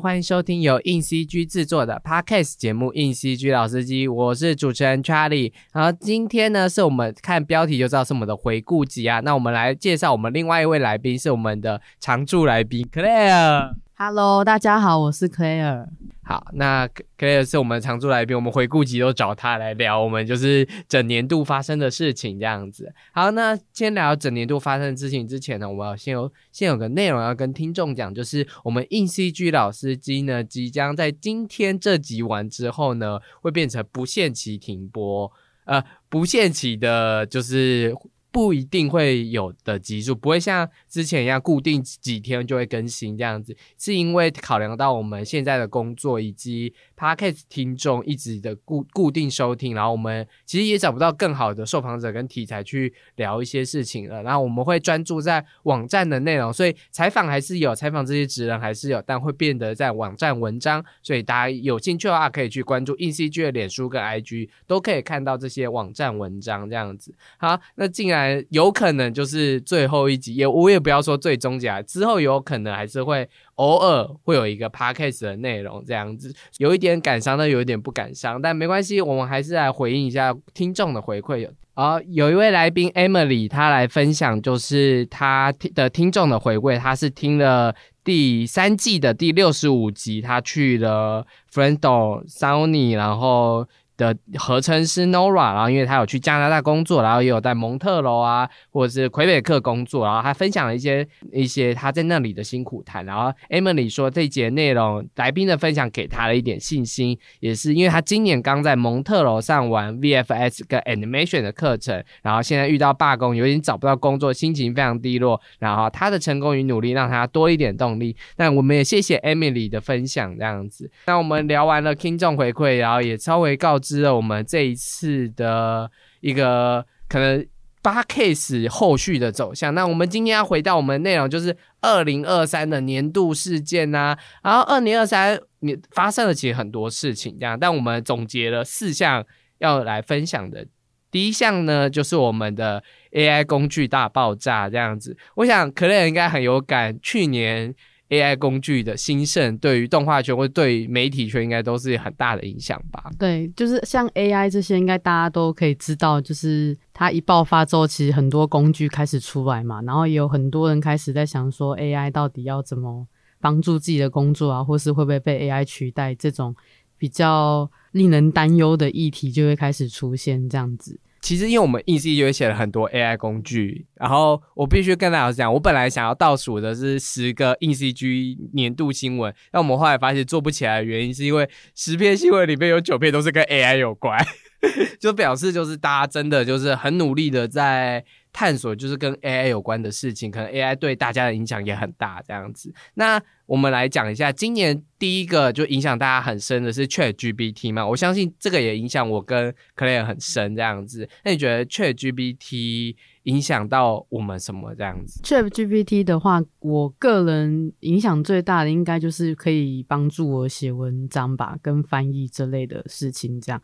欢迎收听由硬 CG 制作的 Podcast 节目《硬 CG 老司机》，我是主持人 Charlie。然后今天呢，是我们看标题就知道是我们的回顾集啊。那我们来介绍我们另外一位来宾，是我们的常驻来宾 Claire。Hello，大家好，我是 Claire。好，那 c l a 是我们常驻来宾，我们回顾集都找他来聊，我们就是整年度发生的事情这样子。好，那先聊整年度发生的事情之前呢，我们要先有先有个内容要跟听众讲，就是我们硬 CG 老司机呢，即将在今天这集完之后呢，会变成不限期停播，呃，不限期的，就是。不一定会有的集数，不会像之前一样固定几天就会更新这样子，是因为考量到我们现在的工作以及 podcast 听众一直的固固定收听，然后我们其实也找不到更好的受访者跟题材去聊一些事情了，然后我们会专注在网站的内容，所以采访还是有，采访这些职人还是有，但会变得在网站文章，所以大家有兴趣的话可以去关注 ECG 的脸书跟 IG，都可以看到这些网站文章这样子。好，那进来。有可能就是最后一集，也我也不要说最终集啊，之后有可能还是会偶尔会有一个 podcast 的内容这样子，有一点感伤的，有一点不感伤，但没关系，我们还是来回应一下听众的回馈。啊，有一位来宾 Emily，她来分享就是她的听众的回馈，她是听了第三季的第六十五集，她去了 Friendo Sony，然后。的合称是 Nora，然后因为他有去加拿大工作，然后也有在蒙特楼啊，或者是魁北克工作，然后他分享了一些一些他在那里的辛苦谈。然后 Emily 说这节内容来宾的分享给他了一点信心，也是因为他今年刚在蒙特楼上完 VFS 跟 Animation 的课程，然后现在遇到罢工，有点找不到工作，心情非常低落。然后他的成功与努力让他多一点动力。那我们也谢谢 Emily 的分享，这样子。那我们聊完了听众回馈，然后也稍微告。知了我们这一次的一个可能八 case 后续的走向。那我们今天要回到我们内容，就是二零二三的年度事件呐。然后二零二三你发生了其实很多事情，这样，但我们总结了四项要来分享的。第一项呢，就是我们的 AI 工具大爆炸这样子。我想可能应该很有感，去年。AI 工具的兴盛，对于动画圈或对媒体圈，应该都是很大的影响吧？对，就是像 AI 这些，应该大家都可以知道，就是它一爆发之后，其实很多工具开始出来嘛，然后也有很多人开始在想说，AI 到底要怎么帮助自己的工作啊，或是会不会被 AI 取代？这种比较令人担忧的议题就会开始出现，这样子。其实，因为我们 E C 就写了很多 AI 工具，然后我必须跟大家讲，我本来想要倒数的是十个 E C G 年度新闻，但我们后来发现做不起来的原因，是因为十篇新闻里面有九篇都是跟 AI 有关，就表示就是大家真的就是很努力的在。探索就是跟 AI 有关的事情，可能 AI 对大家的影响也很大。这样子，那我们来讲一下，今年第一个就影响大家很深的是 ChatGPT 嘛？我相信这个也影响我跟 Clare 很深。这样子，那你觉得 ChatGPT 影响到我们什么？这样子，ChatGPT 的话，我个人影响最大的应该就是可以帮助我写文章吧，跟翻译这类的事情。这样，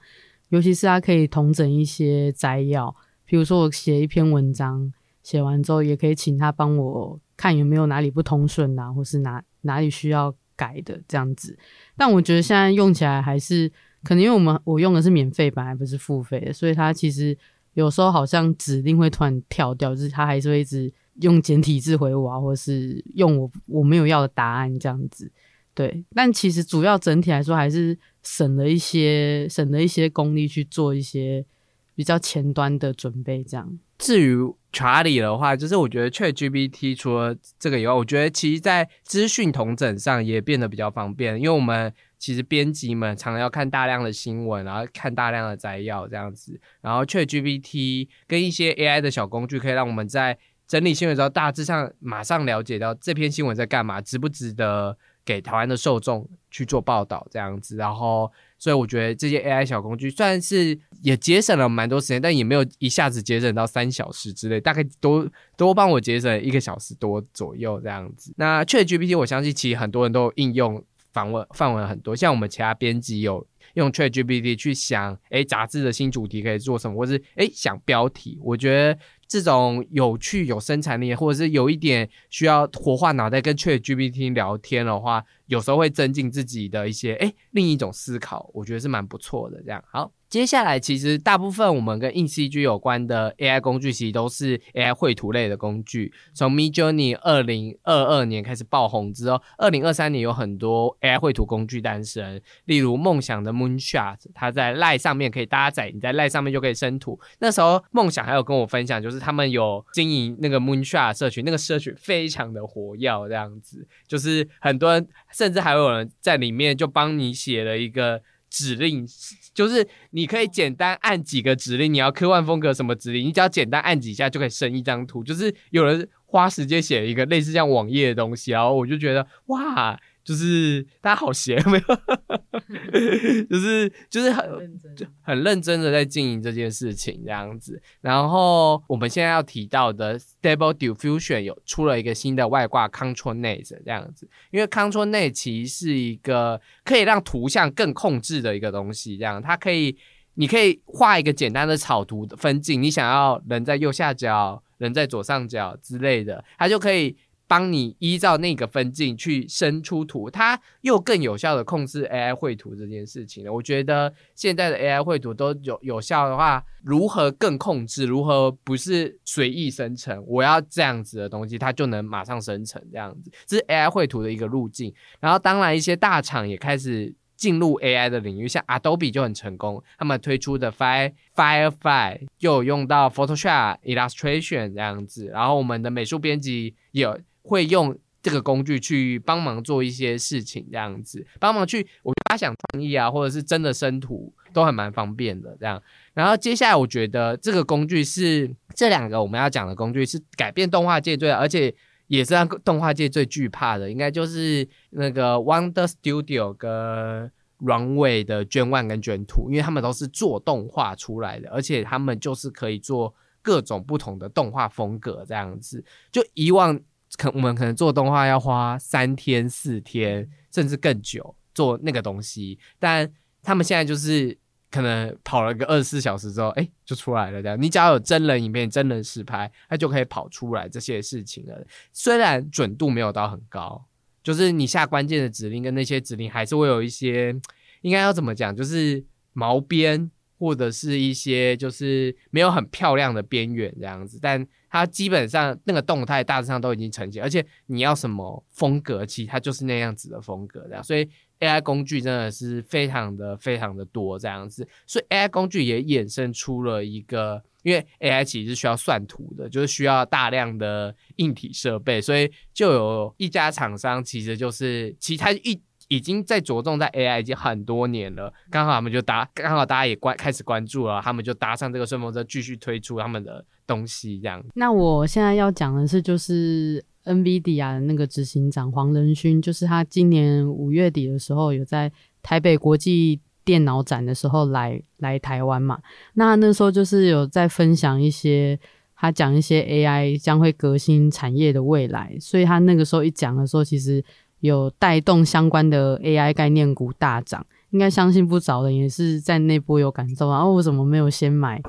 尤其是它可以同整一些摘要。比如说我写一篇文章，写完之后也可以请他帮我看有没有哪里不通顺啊，或是哪哪里需要改的这样子。但我觉得现在用起来还是可能，因为我们我用的是免费版，而不是付费的，所以它其实有时候好像指令会突然跳掉，就是它还是会一直用简体字回我啊，或是用我我没有要的答案这样子。对，但其实主要整体来说还是省了一些省了一些功力去做一些。比较前端的准备，这样。至于查理的话，就是我觉得 ChatGPT 除了这个以外，我觉得其实在资讯同整上也变得比较方便，因为我们其实编辑们常常要看大量的新闻，然后看大量的摘要这样子，然后 ChatGPT 跟一些 AI 的小工具，可以让我们在整理新闻之后，大致上马上了解到这篇新闻在干嘛，值不值得给台湾的受众去做报道这样子，然后。所以我觉得这些 AI 小工具算是也节省了蛮多时间，但也没有一下子节省到三小时之类，大概都都帮我节省一个小时多左右这样子。那 ChatGPT 我相信其实很多人都应用访问范围很多，像我们其他编辑有用 ChatGPT 去想，哎，杂志的新主题可以做什么，或是哎想标题。我觉得这种有趣、有生产力，或者是有一点需要活化脑袋跟 ChatGPT 聊天的话，有时候会增进自己的一些哎另一种思考，我觉得是蛮不错的。这样好。接下来，其实大部分我们跟硬 CG 有关的 AI 工具，其实都是 AI 绘图类的工具。从 Midjourney 二零二二年开始爆红之后，二零二三年有很多 AI 绘图工具诞生，例如梦想的 Moonshot，它在 l i e 上面可以搭载，你在 l i e 上面就可以生图。那时候梦想还有跟我分享，就是他们有经营那个 Moonshot 社群，那个社群非常的活跃，这样子，就是很多人，甚至还有人在里面就帮你写了一个。指令就是你可以简单按几个指令，你要科幻风格什么指令，你只要简单按几下就可以生一张图。就是有人花时间写一个类似像网页的东西，然后我就觉得哇。就是大家好闲 没有，就是就是很很认真的在经营这件事情这样子。然后我们现在要提到的 Stable Diffusion 有出了一个新的外挂 Control Net 这样子，因为 Control Net 其实是一个可以让图像更控制的一个东西，这样它可以你可以画一个简单的草图的分镜，你想要人在右下角，人在左上角之类的，它就可以。帮你依照那个分镜去生出图，它又更有效的控制 AI 绘图这件事情了。我觉得现在的 AI 绘图都有有效的话，如何更控制？如何不是随意生成？我要这样子的东西，它就能马上生成这样子，这是 AI 绘图的一个路径。然后当然一些大厂也开始进入 AI 的领域，像 Adobe 就很成功，他们推出的 Fire Firefly 又有用到 Photoshop Illustration 这样子。然后我们的美术编辑有。会用这个工具去帮忙做一些事情，这样子帮忙去我发想创意啊，或者是真的生图都还蛮方便的。这样，然后接下来我觉得这个工具是这两个我们要讲的工具是改变动画界最，而且也是让动画界最惧怕的，应该就是那个 Wonder Studio 跟 Runway 的卷 One 跟卷 Two，因为他们都是做动画出来的，而且他们就是可以做各种不同的动画风格，这样子就以往。可我们可能做动画要花三天四天，甚至更久做那个东西，但他们现在就是可能跑了个二十四小时之后，哎，就出来了。这样，你只要有真人影片、真人实拍，它就可以跑出来这些事情了。虽然准度没有到很高，就是你下关键的指令跟那些指令还是会有一些，应该要怎么讲，就是毛边或者是一些就是没有很漂亮的边缘这样子，但。它基本上那个动态大致上都已经呈现，而且你要什么风格，其实它就是那样子的风格这样。所以 AI 工具真的是非常的非常的多这样子，所以 AI 工具也衍生出了一个，因为 AI 其实是需要算图的，就是需要大量的硬体设备，所以就有一家厂商其实就是其他一。已经在着重在 AI 已经很多年了，刚好他们就搭，刚好大家也关开始关注了，他们就搭上这个顺风车，继续推出他们的东西这样。那我现在要讲的是，就是 NVIDIA 的那个执行长黄仁勋，就是他今年五月底的时候有在台北国际电脑展的时候来来台湾嘛，那那时候就是有在分享一些，他讲一些 AI 将会革新产业的未来，所以他那个时候一讲的时候，其实。有带动相关的 AI 概念股大涨，应该相信不少人也是在那波有感受。啊我怎么没有先买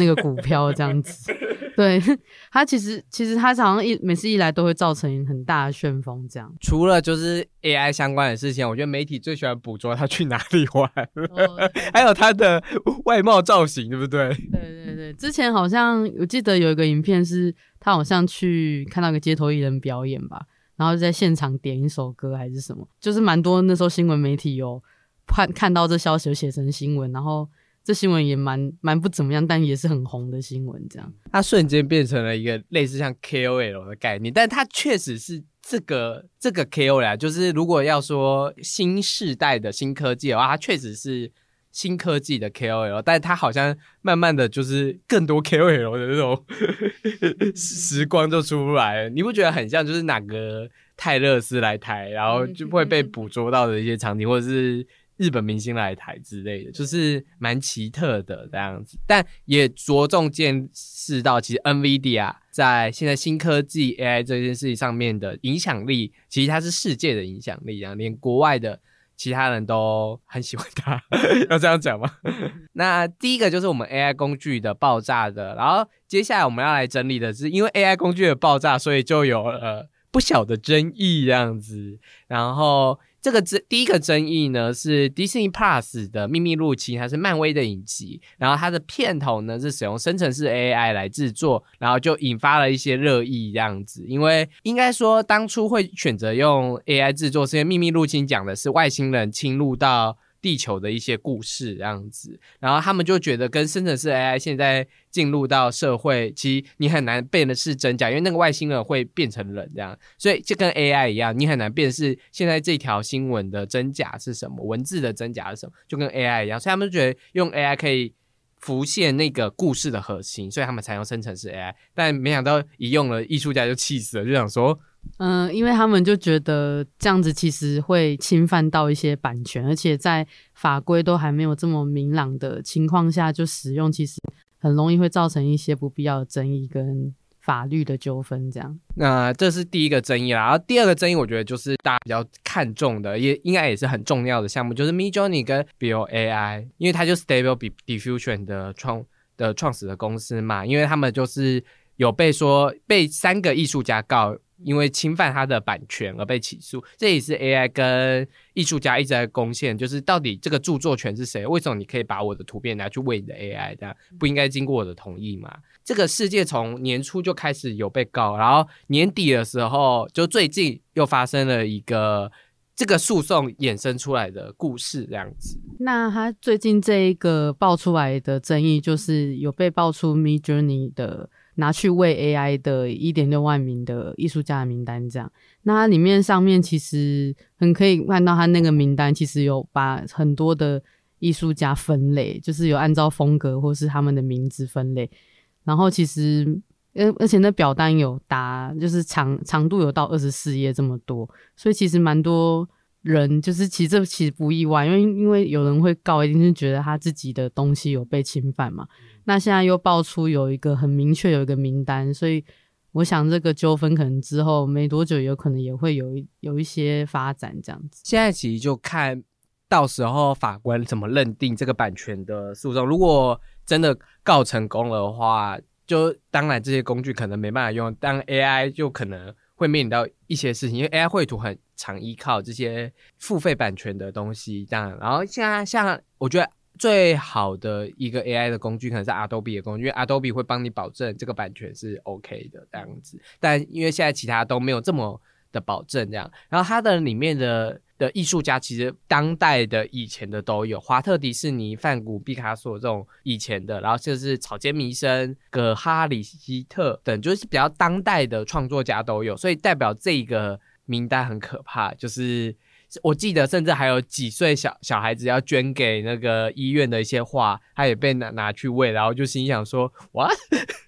那个股票这样子？对他其实其实他好像一每次一来都会造成很大的旋风这样。除了就是 AI 相关的事情，我觉得媒体最喜欢捕捉他去哪里玩，还有他的外貌造型，对不对？对对对，之前好像我记得有一个影片是他好像去看到个街头艺人表演吧。然后在现场点一首歌还是什么，就是蛮多那时候新闻媒体有看看到这消息，写成新闻，然后这新闻也蛮蛮不怎么样，但也是很红的新闻。这样，它瞬间变成了一个类似像 KOL 的概念，但它确实是这个这个 KOL，就是如果要说新时代的新科技的话，它确实是。新科技的 KOL，但它好像慢慢的就是更多 KOL 的那种时光就出来了，你不觉得很像就是哪个泰勒斯来台，然后就会被捕捉到的一些场景，或者是日本明星来台之类的，就是蛮奇特的这样子，但也着重见识到其实 NVIDIA 在现在新科技 AI 这件事情上面的影响力，其实它是世界的影响力啊，连国外的。其他人都很喜欢它，要这样讲吗？那第一个就是我们 AI 工具的爆炸的，然后接下来我们要来整理的是，因为 AI 工具的爆炸，所以就有了不小的争议这样子，然后。这个争第一个争议呢是 Disney Plus 的秘密入侵，还是漫威的影集，然后它的片头呢是使用生成式 AI 来制作，然后就引发了一些热议这样子。因为应该说当初会选择用 AI 制作，是因为秘密入侵讲的是外星人侵入到。地球的一些故事这样子，然后他们就觉得跟生成式 AI 现在进入到社会，其实你很难辨的是真假，因为那个外星人会变成人这样，所以就跟 AI 一样，你很难辨识现在这条新闻的真假是什么，文字的真假是什么，就跟 AI 一样，所以他们就觉得用 AI 可以浮现那个故事的核心，所以他们才用生成式 AI，但没想到一用了，艺术家就气死了，就想说。嗯，因为他们就觉得这样子其实会侵犯到一些版权，而且在法规都还没有这么明朗的情况下就使用，其实很容易会造成一些不必要的争议跟法律的纠纷。这样，那这是第一个争议啦。然后第二个争议，我觉得就是大家比较看重的，也应该也是很重要的项目，就是 Midjourney 跟 b i o AI，因为它就 Stable Diffusion 的创的创始的公司嘛，因为他们就是有被说被三个艺术家告。因为侵犯他的版权而被起诉，这也是 AI 跟艺术家一直在攻陷，就是到底这个著作权是谁？为什么你可以把我的图片拿去喂你的 AI？这样不应该经过我的同意吗？这个世界从年初就开始有被告，然后年底的时候，就最近又发生了一个这个诉讼衍生出来的故事，这样子。那他最近这一个爆出来的争议，就是有被爆出 Midjourney 的。拿去喂 AI 的一点六万名的艺术家的名单，这样，那它里面上面其实很可以看到，它那个名单其实有把很多的艺术家分类，就是有按照风格或是他们的名字分类，然后其实，而而且那表单有达，就是长长度有到二十四页这么多，所以其实蛮多。人就是其实这其实不意外，因为因为有人会告，一定是觉得他自己的东西有被侵犯嘛。那现在又爆出有一个很明确有一个名单，所以我想这个纠纷可能之后没多久有可能也会有一有一些发展这样子。现在其实就看到时候法官怎么认定这个版权的诉讼。如果真的告成功的话，就当然这些工具可能没办法用，当 AI 就可能会面临到一些事情，因为 AI 绘图很。常依靠这些付费版权的东西，这样。然后现在像我觉得最好的一个 AI 的工具，可能是 Adobe 的工具，因为 Adobe 会帮你保证这个版权是 OK 的这样子。但因为现在其他都没有这么的保证，这样。然后它的里面的的艺术家，其实当代的、以前的都有，华特迪士尼、梵谷、毕卡索这种以前的，然后就是草间弥生、葛哈里希特等，就是比较当代的创作家都有，所以代表这个。名单很可怕，就是我记得，甚至还有几岁小小孩子要捐给那个医院的一些画，他也被拿拿去喂，然后就心想说：“哇，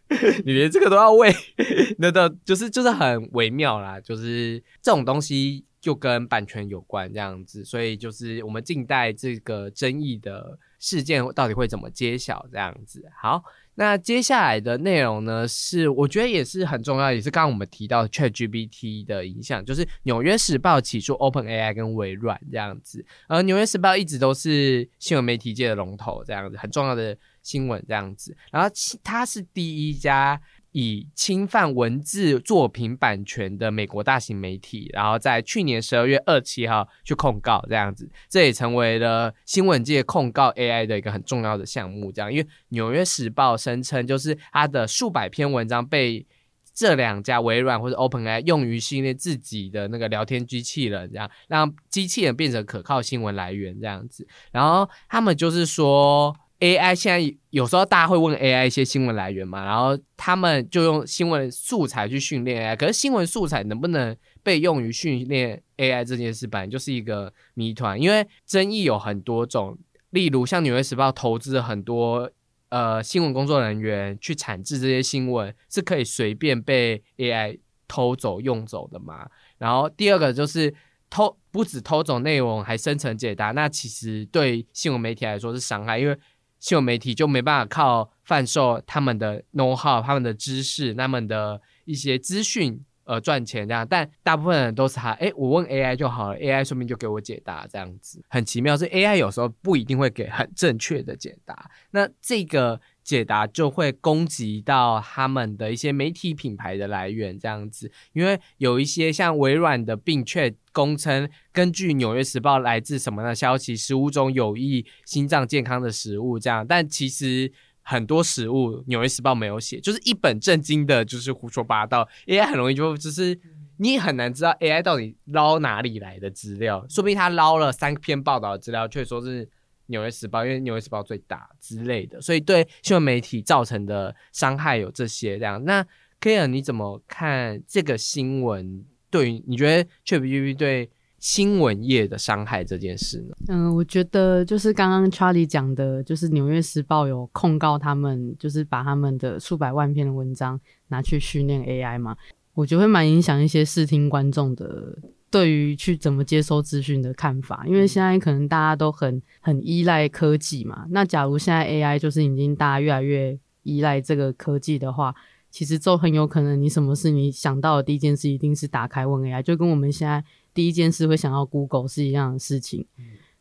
你连这个都要喂？” 那的就是就是很微妙啦，就是这种东西就跟版权有关这样子，所以就是我们近代这个争议的事件到底会怎么揭晓这样子。好。那接下来的内容呢，是我觉得也是很重要，也是刚刚我们提到 ChatGPT 的影响，就是《纽约时报》起诉 OpenAI 跟微软这样子，而《纽约时报》一直都是新闻媒体界的龙头，这样子很重要的新闻这样子，然后它是第一家。以侵犯文字作品版权的美国大型媒体，然后在去年十二月二七号去控告这样子，这也成为了新闻界控告 AI 的一个很重要的项目。这样，因为《纽约时报》声称，就是它的数百篇文章被这两家微软或者 OpenAI 用于训练自己的那个聊天机器人，这样让机器人变成可靠新闻来源这样子。然后他们就是说。AI 现在有时候大家会问 AI 一些新闻来源嘛，然后他们就用新闻素材去训练 AI，可是新闻素材能不能被用于训练 AI 这件事，本来就是一个谜团，因为争议有很多种，例如像纽约时报投资很多呃新闻工作人员去产制这些新闻，是可以随便被 AI 偷走用走的嘛？然后第二个就是偷不止偷走内容，还生成解答，那其实对新闻媒体来说是伤害，因为新闻媒体就没办法靠贩售他们的 know how、他们的知识、他们的一些资讯，呃赚钱这样，但大部分人都是他，哎，我问 AI 就好了，AI 说明就给我解答这样子，很奇妙，是 AI 有时候不一定会给很正确的解答，那这个。解答就会攻击到他们的一些媒体品牌的来源，这样子，因为有一些像微软的病却公称，根据《纽约时报》来自什么的消息，食物中有益心脏健康的食物，这样，但其实很多食物《纽约时报》没有写，就是一本正经的，就是胡说八道。AI 很容易就就是你很难知道 AI 到底捞哪里来的资料，说不定他捞了三篇报道的资料，却说是。纽约时报，因为纽约时报最大之类的，所以对新闻媒体造成的伤害有这些这样。那 k a r 你怎么看这个新闻？对于你觉得 c h a p 对新闻业的伤害这件事呢？嗯，我觉得就是刚刚 Charlie 讲的，就是纽约时报有控告他们，就是把他们的数百万篇的文章拿去训练 AI 嘛，我觉得会蛮影响一些视听观众的。对于去怎么接收资讯的看法，因为现在可能大家都很很依赖科技嘛。那假如现在 AI 就是已经大家越来越依赖这个科技的话，其实就很有可能你什么事你想到的第一件事一定是打开问 AI，就跟我们现在第一件事会想到 Google 是一样的事情。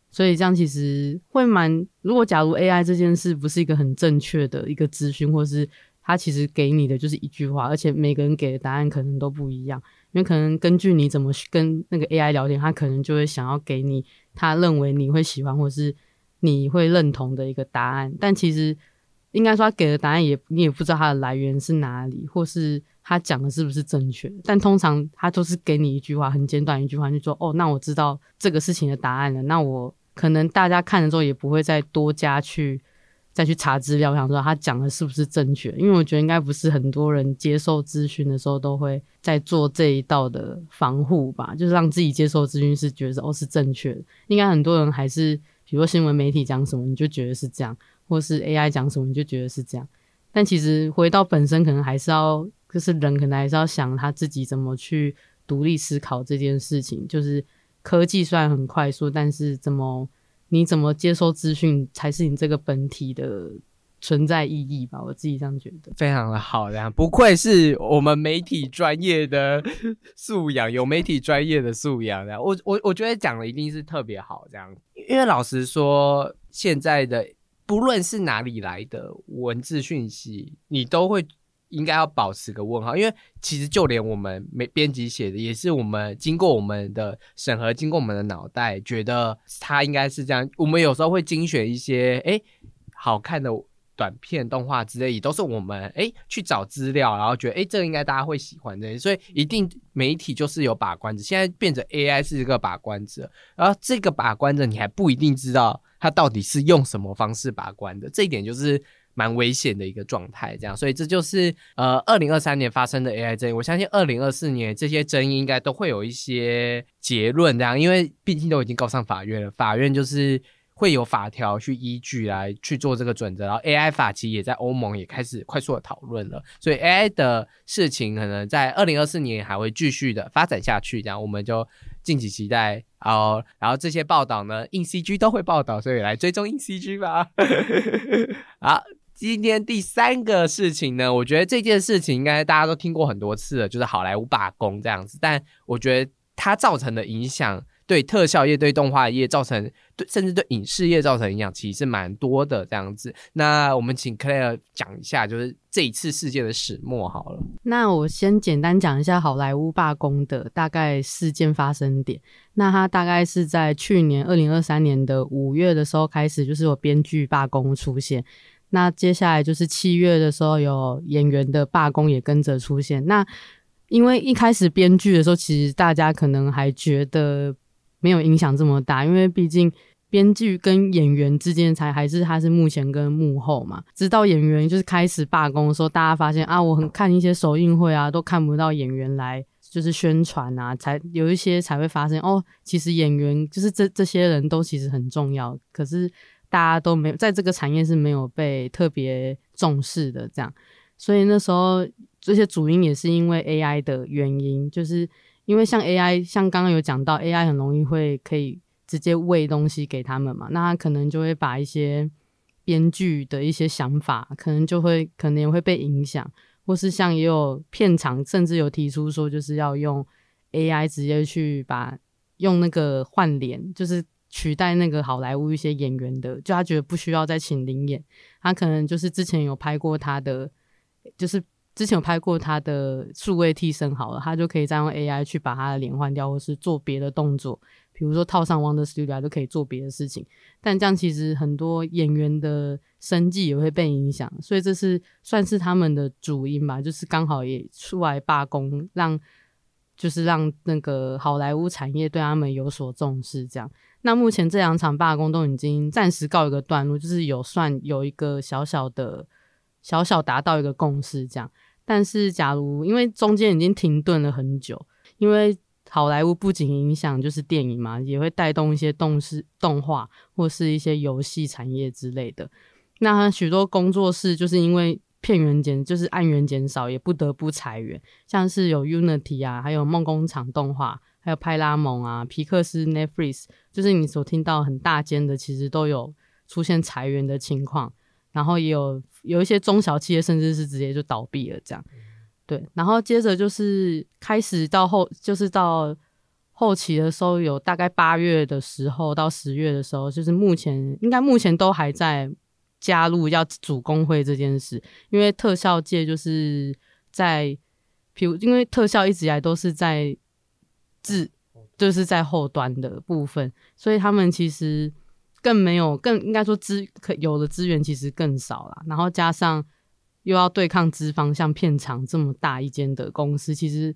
所以这样其实会蛮，如果假如 AI 这件事不是一个很正确的一个资讯，或是它其实给你的就是一句话，而且每个人给的答案可能都不一样。因为可能根据你怎么跟那个 AI 聊天，他可能就会想要给你他认为你会喜欢或是你会认同的一个答案。但其实应该说他给的答案也你也不知道它的来源是哪里，或是他讲的是不是正确。但通常他都是给你一句话，很简短一句话，就说哦，那我知道这个事情的答案了。那我可能大家看了之后也不会再多加去。再去查资料，想说他讲的是不是正确？因为我觉得应该不是很多人接受资讯的时候都会在做这一道的防护吧，就是让自己接受资讯是觉得哦是正确的。应该很多人还是，比如说新闻媒体讲什么你就觉得是这样，或是 AI 讲什么你就觉得是这样。但其实回到本身，可能还是要，就是人可能还是要想他自己怎么去独立思考这件事情。就是科技虽然很快速，但是怎么？你怎么接收资讯才是你这个本体的存在意义吧？我自己这样觉得，非常的好，这样不愧是我们媒体专业的 素养，有媒体专业的素养，这样我我我觉得讲的一定是特别好，这样，因为老实说，现在的不论是哪里来的文字讯息，你都会。应该要保持个问号，因为其实就连我们没编辑写的，也是我们经过我们的审核，经过我们的脑袋，觉得它应该是这样。我们有时候会精选一些哎好看的短片、动画之类，也都是我们哎去找资料，然后觉得哎这个应该大家会喜欢的，所以一定媒体就是有把关者。现在变成 AI 是一个把关者，然后这个把关者你还不一定知道他到底是用什么方式把关的，这一点就是。蛮危险的一个状态，这样，所以这就是呃，二零二三年发生的 AI 争议。我相信二零二四年这些争议应该都会有一些结论，这样，因为毕竟都已经告上法院了，法院就是会有法条去依据来去做这个准则。然后 AI 法其实也在欧盟也开始快速的讨论了，所以 AI 的事情可能在二零二四年还会继续的发展下去，这样我们就敬请期待。哦，然后这些报道呢，硬 CG 都会报道，所以来追踪硬 CG 吧。好。今天第三个事情呢，我觉得这件事情应该大家都听过很多次了，就是好莱坞罢工这样子。但我觉得它造成的影响，对特效业、对动画业造成，对甚至对影视业造成影响，其实是蛮多的这样子。那我们请 Clare 讲一下，就是这一次事件的始末好了。那我先简单讲一下好莱坞罢工的大概事件发生点。那它大概是在去年二零二三年的五月的时候开始，就是有编剧罢工出现。那接下来就是七月的时候，有演员的罢工也跟着出现。那因为一开始编剧的时候，其实大家可能还觉得没有影响这么大，因为毕竟编剧跟演员之间才还是他是幕前跟幕后嘛。直到演员就是开始罢工的时候，大家发现啊，我很看一些首映会啊，都看不到演员来就是宣传啊，才有一些才会发现哦，其实演员就是这这些人都其实很重要，可是。大家都没有在这个产业是没有被特别重视的，这样，所以那时候这些主因也是因为 AI 的原因，就是因为像 AI，像刚刚有讲到 AI 很容易会可以直接喂东西给他们嘛，那他可能就会把一些编剧的一些想法，可能就会可能也会被影响，或是像也有片场甚至有提出说，就是要用 AI 直接去把用那个换脸，就是取代那个好莱坞一些演员的，就他觉得不需要再请灵演，他可能就是之前有拍过他的，就是之前有拍过他的数位替身好了，他就可以再用 AI 去把他的脸换掉，或是做别的动作。比如说套上 Wonder Studio 就可以做别的事情，但这样其实很多演员的生计也会被影响，所以这是算是他们的主因吧，就是刚好也出来罢工，让就是让那个好莱坞产业对他们有所重视。这样，那目前这两场罢工都已经暂时告一个段落，就是有算有一个小小的小小达到一个共识这样。但是假如因为中间已经停顿了很久，因为好莱坞不仅影响就是电影嘛，也会带动一些动视动画或是一些游戏产业之类的。那许多工作室就是因为片源减，就是案源减少，也不得不裁员。像是有 Unity 啊，还有梦工厂动画，还有派拉蒙啊，皮克斯 Netflix，就是你所听到很大间的，其实都有出现裁员的情况。然后也有有一些中小企业，甚至是直接就倒闭了这样。对，然后接着就是开始到后，就是到后期的时候，有大概八月的时候到十月的时候，就是目前应该目前都还在加入要组工会这件事，因为特效界就是在，比如因为特效一直以来都是在自，就是在后端的部分，所以他们其实更没有更应该说资可有的资源其实更少了，然后加上。又要对抗资方，像片场这么大一间的公司，其实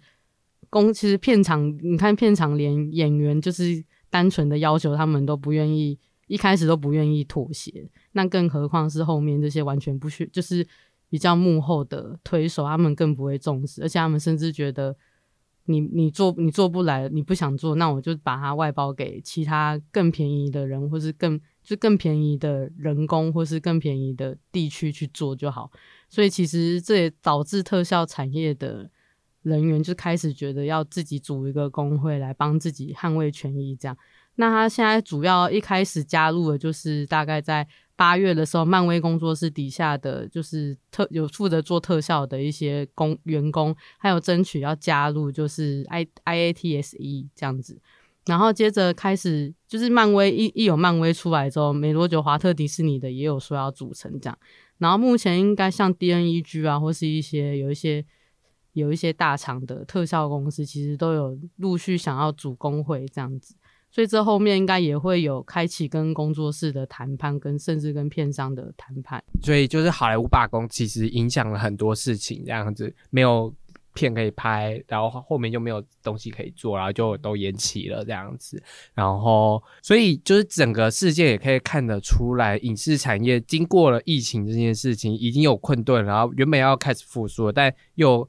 公其实片场，你看片场连演员就是单纯的要求，他们都不愿意，一开始都不愿意妥协，那更何况是后面这些完全不需，就是比较幕后的推手，他们更不会重视，而且他们甚至觉得。你你做你做不来，你不想做，那我就把它外包给其他更便宜的人，或是更就更便宜的人工，或是更便宜的地区去做就好。所以其实这也导致特效产业的人员就开始觉得要自己组一个工会来帮自己捍卫权益，这样。那他现在主要一开始加入的就是大概在。八月的时候，漫威工作室底下的就是特有负责做特效的一些工员工，还有争取要加入，就是 I I A T S E 这样子。然后接着开始，就是漫威一一有漫威出来之后，没多久，华特迪士尼的也有说要组成这样。然后目前应该像 D N E G 啊，或是一些有一些有一些大厂的特效公司，其实都有陆续想要组工会这样子。所以这后面应该也会有开启跟工作室的谈判，跟甚至跟片商的谈判。所以就是好莱坞罢工，其实影响了很多事情，这样子没有片可以拍，然后后面就没有东西可以做，然后就都延期了这样子。然后，所以就是整个事件也可以看得出来，影视产业经过了疫情这件事情已经有困顿，然后原本要开始复苏，但又。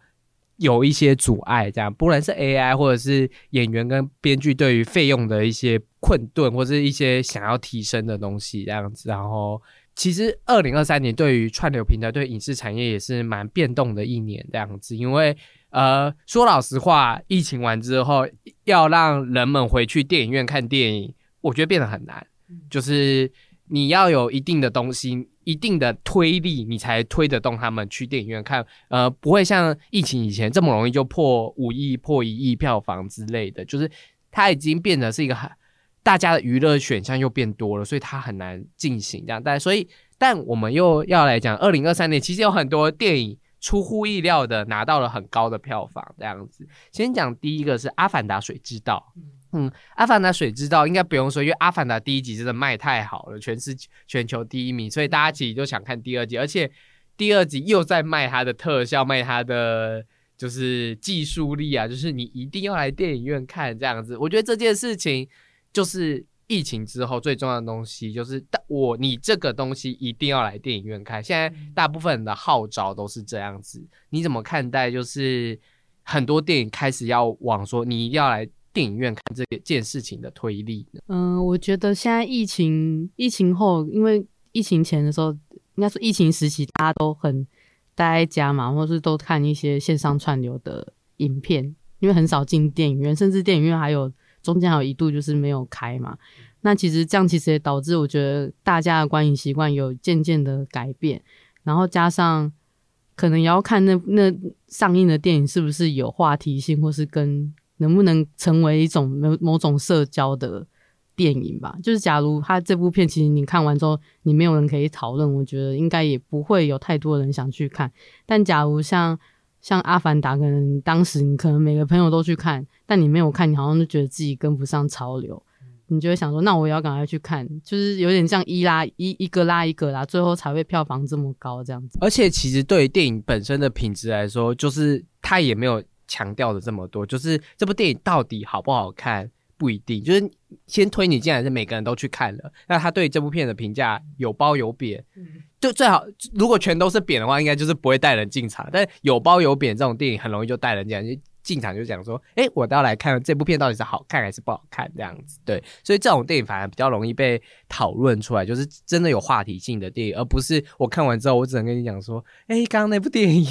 有一些阻碍，这样不论是 AI 或者是演员跟编剧对于费用的一些困顿，或者一些想要提升的东西这样子。然后，其实二零二三年对于串流平台、对影视产业也是蛮变动的一年这样子。因为呃，说老实话，疫情完之后要让人们回去电影院看电影，我觉得变得很难。就是你要有一定的东西。一定的推力，你才推得动他们去电影院看。呃，不会像疫情以前这么容易就破五亿、破一亿票房之类的。就是它已经变得是一个很大家的娱乐选项又变多了，所以它很难进行这样。但所以，但我们又要来讲，二零二三年其实有很多电影出乎意料的拿到了很高的票房这样子。先讲第一个是《阿凡达：水之道》。阿凡达水知道应该不用说，因为阿凡达第一集真的卖太好了，全是全球第一名，所以大家其实就想看第二集，而且第二集又在卖它的特效，卖它的就是技术力啊，就是你一定要来电影院看这样子。我觉得这件事情就是疫情之后最重要的东西，就是我你这个东西一定要来电影院看。现在大部分人的号召都是这样子，你怎么看待？就是很多电影开始要往说你一定要来。电影院看这件事情的推力呢？嗯，我觉得现在疫情疫情后，因为疫情前的时候，应该说疫情时期，大家都很待在家嘛，或是都看一些线上串流的影片，因为很少进电影院，甚至电影院还有中间还有一度就是没有开嘛。那其实这样其实也导致我觉得大家的观影习惯有渐渐的改变，然后加上可能也要看那那上映的电影是不是有话题性，或是跟能不能成为一种某某种社交的电影吧。就是假如他这部片其实你看完之后，你没有人可以讨论，我觉得应该也不会有太多人想去看。但假如像像《阿凡达》，可能当时你可能每个朋友都去看，但你没有看，你好像就觉得自己跟不上潮流，你就会想说，那我也要赶快去看，就是有点像一拉一一个拉一个啦，最后才会票房这么高这样子。而且其实对于电影本身的品质来说，就是它也没有强调的这么多，就是这部电影到底好不好看不一定，就是先推你进来是每个人都去看了，那他对这部片的评价有褒有贬。就最好，如果全都是贬的话，应该就是不会带人进场。但有褒有贬这种电影，很容易就带人进来，就进场就讲说，哎，我都要来看这部片到底是好看还是不好看这样子。对，所以这种电影反而比较容易被讨论出来，就是真的有话题性的电影，而不是我看完之后，我只能跟你讲说，哎，刚刚那部电影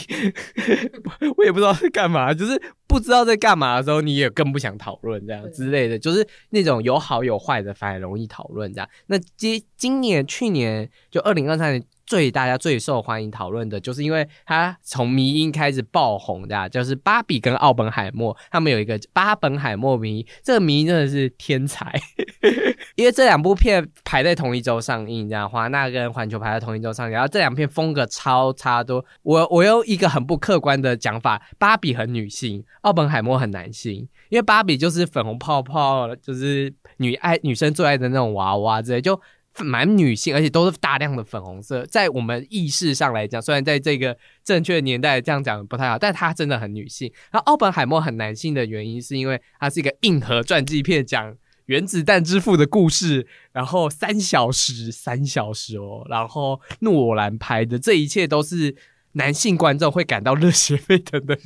我也不知道在干嘛，就是不知道在干嘛的时候，你也更不想讨论这样之类的，就是那种有好有坏的，反而容易讨论这样。那今今年、去年就二零二三年。最大家最受欢迎讨论的，就是因为他从迷音开始爆红的，就是芭比跟奥本海默，他们有一个巴本海默迷，这个迷真的是天才，因为这两部片排在同一周上映，这样华纳跟环球排在同一周上映，然后这两片风格超差多。我我用一个很不客观的讲法，芭比很女性，奥本海默很男性，因为芭比就是粉红泡泡，就是女爱女生最爱的那种娃娃之类，就。蛮女性，而且都是大量的粉红色。在我们意识上来讲，虽然在这个正确年代这样讲不太好，但它真的很女性。然后奥本海默很男性的原因，是因为它是一个硬核传记片，讲原子弹之父的故事。然后三小时，三小时哦。然后诺兰拍的这一切都是男性观众会感到热血沸腾的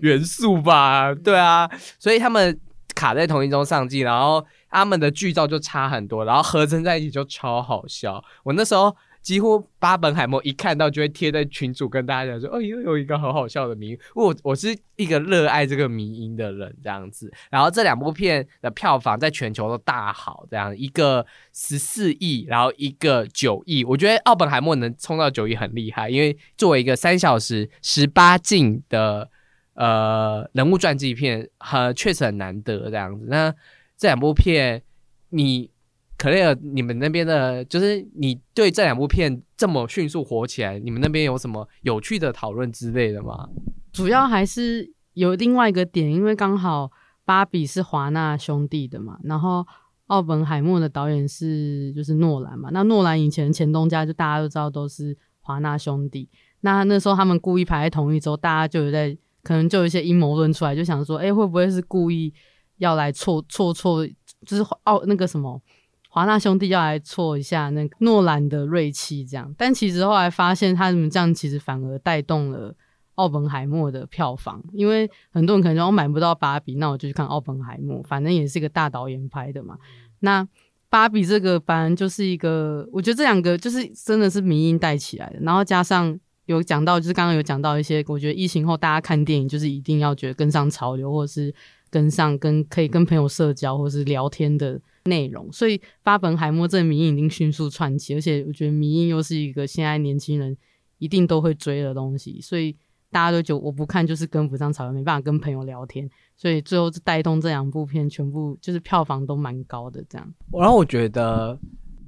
元素吧？对啊，所以他们卡在同一周上镜，然后。他们的剧照就差很多，然后合成在一起就超好笑。我那时候几乎巴本海默一看到就会贴在群主跟大家讲说：“哦，又有一个很好笑的迷。”我我是一个热爱这个迷音的人，这样子。然后这两部片的票房在全球都大好，这样一个十四亿，然后一个九亿。我觉得奥本海默能冲到九亿很厉害，因为作为一个三小时十八禁的呃人物传记片，很确实很难得这样子。那这两部片，你可雷尔，你们那边的，就是你对这两部片这么迅速火起来，你们那边有什么有趣的讨论之类的吗？主要还是有另外一个点，因为刚好芭比是华纳兄弟的嘛，然后奥本海默的导演是就是诺兰嘛，那诺兰以前前东家就大家都知道都是华纳兄弟，那那时候他们故意排在同一周，大家就有在可能就有一些阴谋论出来，就想说，哎，会不会是故意？要来错错错，就是奥那个什么华纳兄弟要来错一下那个诺兰的锐气，这样。但其实后来发现，他们这样其实反而带动了奥本海默的票房，因为很多人可能说我买不到芭比，那我就去看奥本海默，反正也是一个大导演拍的嘛。那芭比这个班就是一个，我觉得这两个就是真的是民音带起来的，然后加上有讲到，就是刚刚有讲到一些，我觉得疫情后大家看电影就是一定要觉得跟上潮流，或者是。跟上跟可以跟朋友社交或是聊天的内容，所以巴本海默这个迷影已经迅速窜起，而且我觉得迷影又是一个现在年轻人一定都会追的东西，所以大家都觉得我不看就是跟不上潮流，没办法跟朋友聊天，所以最后是带动这两部片全部就是票房都蛮高的这样。然后我觉得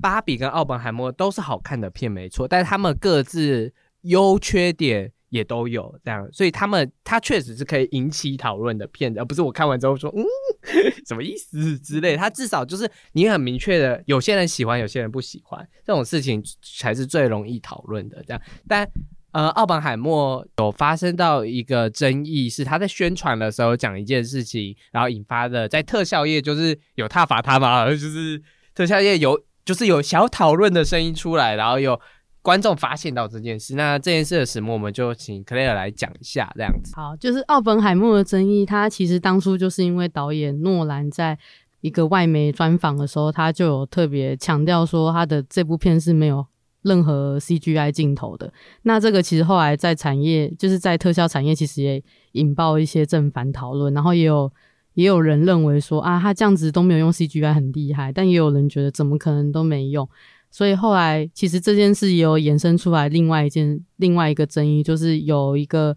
芭比跟奥本海默都是好看的片没错，但是他们各自优缺点。也都有这样，所以他们他确实是可以引起讨论的片子，而不是我看完之后说嗯 什么意思之类。他至少就是你很明确的，有些人喜欢，有些人不喜欢，这种事情才是最容易讨论的。这样，但呃，奥本海默有发生到一个争议，是他在宣传的时候讲一件事情，然后引发的在特效业就是有他罚他嘛，就是特效业有就是有小讨论的声音出来，然后有。观众发现到这件事，那这件事的始末，我们就请 Clare 来讲一下，这样子。好，就是奥本海默的争议，他其实当初就是因为导演诺兰在一个外媒专访的时候，他就有特别强调说，他的这部片是没有任何 CGI 镜头的。那这个其实后来在产业，就是在特效产业，其实也引爆一些正反讨论，然后也有也有人认为说啊，他这样子都没有用 CGI 很厉害，但也有人觉得怎么可能都没用。所以后来其实这件事也有衍生出来另外一件另外一个争议，就是有一个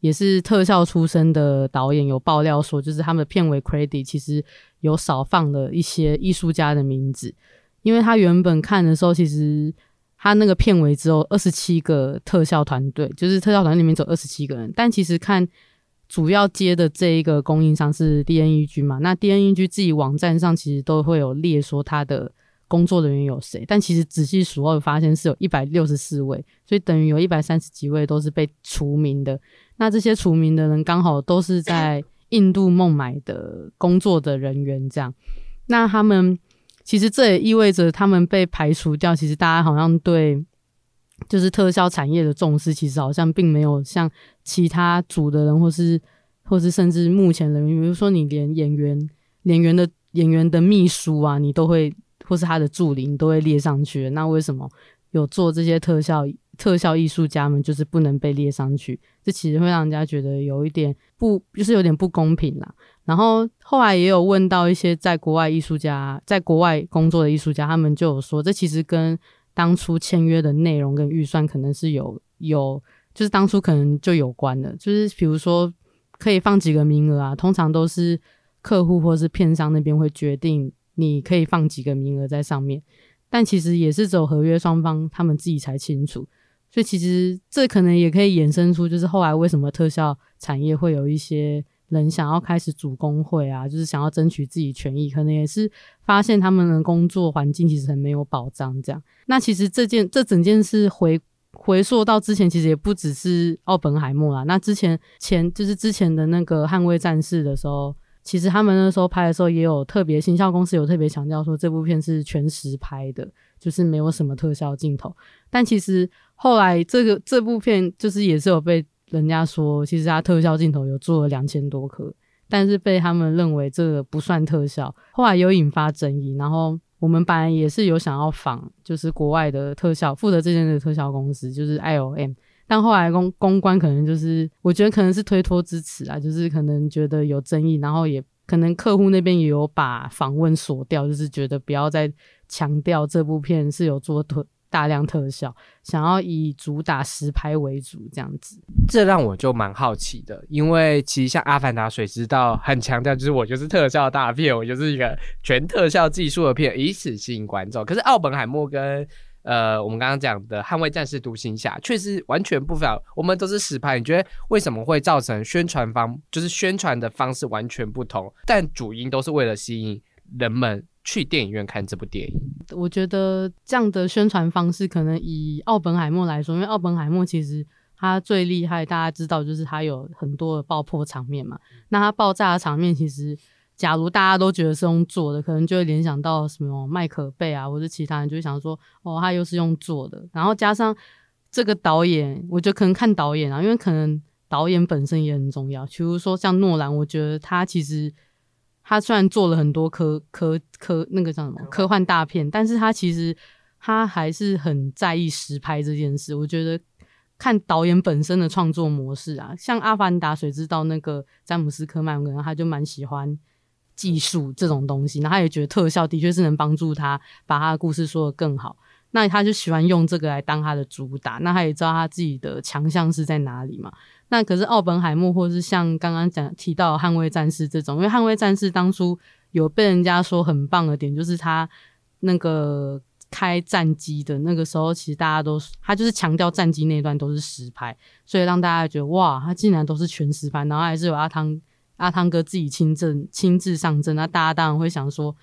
也是特效出身的导演有爆料说，就是他们的片尾 credit 其实有少放了一些艺术家的名字，因为他原本看的时候，其实他那个片尾只有二十七个特效团队，就是特效团队里面只有二十七个人，但其实看。主要接的这一个供应商是 DNEG 嘛？那 DNEG 自己网站上其实都会有列说他的工作人员有谁，但其实仔细数后发现是有一百六十四位，所以等于有一百三十几位都是被除名的。那这些除名的人刚好都是在印度孟买的工作的人员，这样。那他们其实这也意味着他们被排除掉。其实大家好像对。就是特效产业的重视，其实好像并没有像其他组的人，或是或是甚至目前人员，比如说你连演员、演员的演员的秘书啊，你都会，或是他的助理，你都会列上去。那为什么有做这些特效特效艺术家们，就是不能被列上去？这其实会让人家觉得有一点不，就是有点不公平啦。然后后来也有问到一些在国外艺术家，在国外工作的艺术家，他们就有说，这其实跟当初签约的内容跟预算可能是有有，就是当初可能就有关的，就是比如说可以放几个名额啊，通常都是客户或是片商那边会决定你可以放几个名额在上面，但其实也是走合约双方他们自己才清楚，所以其实这可能也可以衍生出，就是后来为什么特效产业会有一些。人想要开始组工会啊，就是想要争取自己权益，可能也是发现他们的工作环境其实很没有保障。这样，那其实这件这整件事回回溯到之前，其实也不只是奥本海默啦。那之前前就是之前的那个捍卫战士的时候，其实他们那时候拍的时候也有特别，行销公司有特别强调说这部片是全实拍的，就是没有什么特效镜头。但其实后来这个这部片就是也是有被。人家说，其实他特效镜头有做了两千多颗，但是被他们认为这个不算特效，后来有引发争议。然后我们本来也是有想要仿，就是国外的特效负责这件的特效公司，就是 I O M，但后来公公关可能就是我觉得可能是推脱支持啊，就是可能觉得有争议，然后也可能客户那边也有把访问锁掉，就是觉得不要再强调这部片是有做特。大量特效，想要以主打实拍为主，这样子，这让我就蛮好奇的。因为其实像《阿凡达》、《水之道》很强调，就是我就是特效大片，我就是一个全特效技术的片，以此吸引观众。可是《奥本海默》跟呃我们刚刚讲的《捍卫战士》、《独行侠》确实完全不法，我们都是实拍。你觉得为什么会造成宣传方就是宣传的方式完全不同？但主因都是为了吸引人们。去电影院看这部电影，我觉得这样的宣传方式可能以奥本海默来说，因为奥本海默其实他最厉害，大家知道就是他有很多的爆破场面嘛。那他爆炸的场面，其实假如大家都觉得是用做的，可能就会联想到什么麦可贝啊，或者其他人就会想说，哦，他又是用做的。然后加上这个导演，我觉得可能看导演啊，因为可能导演本身也很重要。比如说像诺兰，我觉得他其实。他虽然做了很多科科科那个叫什么科幻大片，但是他其实他还是很在意实拍这件事。我觉得看导演本身的创作模式啊，像《阿凡达》谁知道那个詹姆斯科曼可能他就蛮喜欢技术这种东西，那他也觉得特效的确是能帮助他把他的故事说得更好。那他就喜欢用这个来当他的主打，那他也知道他自己的强项是在哪里嘛。那可是奥本海默，或是像刚刚讲提到捍卫战士这种，因为捍卫战士当初有被人家说很棒的点，就是他那个开战机的那个时候，其实大家都他就是强调战机那段都是实拍，所以让大家觉得哇，他竟然都是全实拍，然后还是有阿汤阿汤哥自己亲自亲自上阵，那大家当然会想说。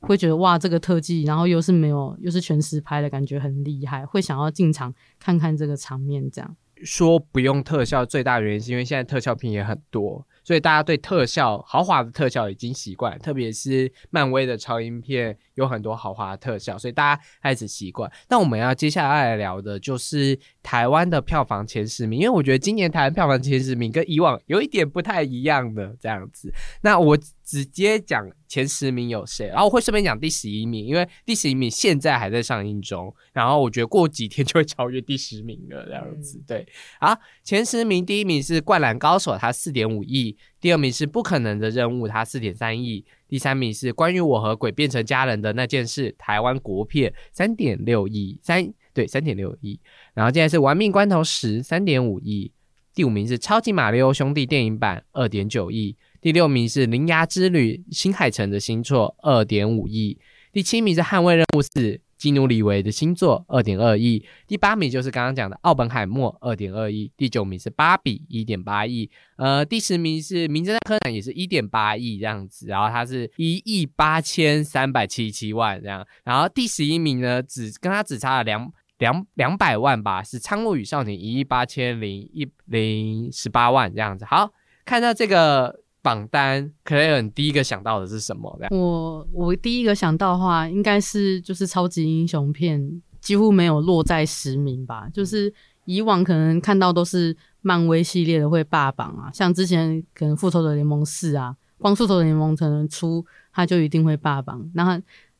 会觉得哇，这个特技，然后又是没有，又是全实拍的感觉，很厉害，会想要进场看看这个场面。这样说不用特效，最大原因是因为现在特效片也很多，所以大家对特效豪华的特效已经习惯，特别是漫威的超英片有很多豪华的特效，所以大家开始习惯。但我们要接下来聊的就是台湾的票房前十名，因为我觉得今年台湾票房前十名跟以往有一点不太一样的这样子。那我直接讲。前十名有谁？然后我会顺便讲第十一名，因为第十一名现在还在上映中。然后我觉得过几天就会超越第十名了，这样子。对，好，前十名，第一名是《灌篮高手》，它四点五亿；第二名是《不可能的任务》，它四点三亿；第三名是关于我和鬼变成家人的那件事，台湾国片三点六亿三对三点六亿，然后现在是玩命关头十三点五亿，第五名是超级马里奥兄弟电影版二点九亿，第六名是铃芽之旅新海诚的新作二点五亿，第七名是捍卫任务四。基努里维的新作二点二亿，第八名就是刚刚讲的奥本海默二点二亿，第九名是芭比一点八亿，呃，第十名是名侦探柯南也是一点八亿这样子，然后它是一亿八千三百七十七万这样，然后第十一名呢只跟它只差了两两两百万吧，是苍鹭与少年一亿八千零一零十八万这样子。好，看到这个。榜单，可能第一个想到的是什么？我我第一个想到的话，应该是就是超级英雄片，几乎没有落在十名吧。就是以往可能看到都是漫威系列的会霸榜啊，像之前可能复仇者联盟四啊，光复仇者联盟可能出它就一定会霸榜，然后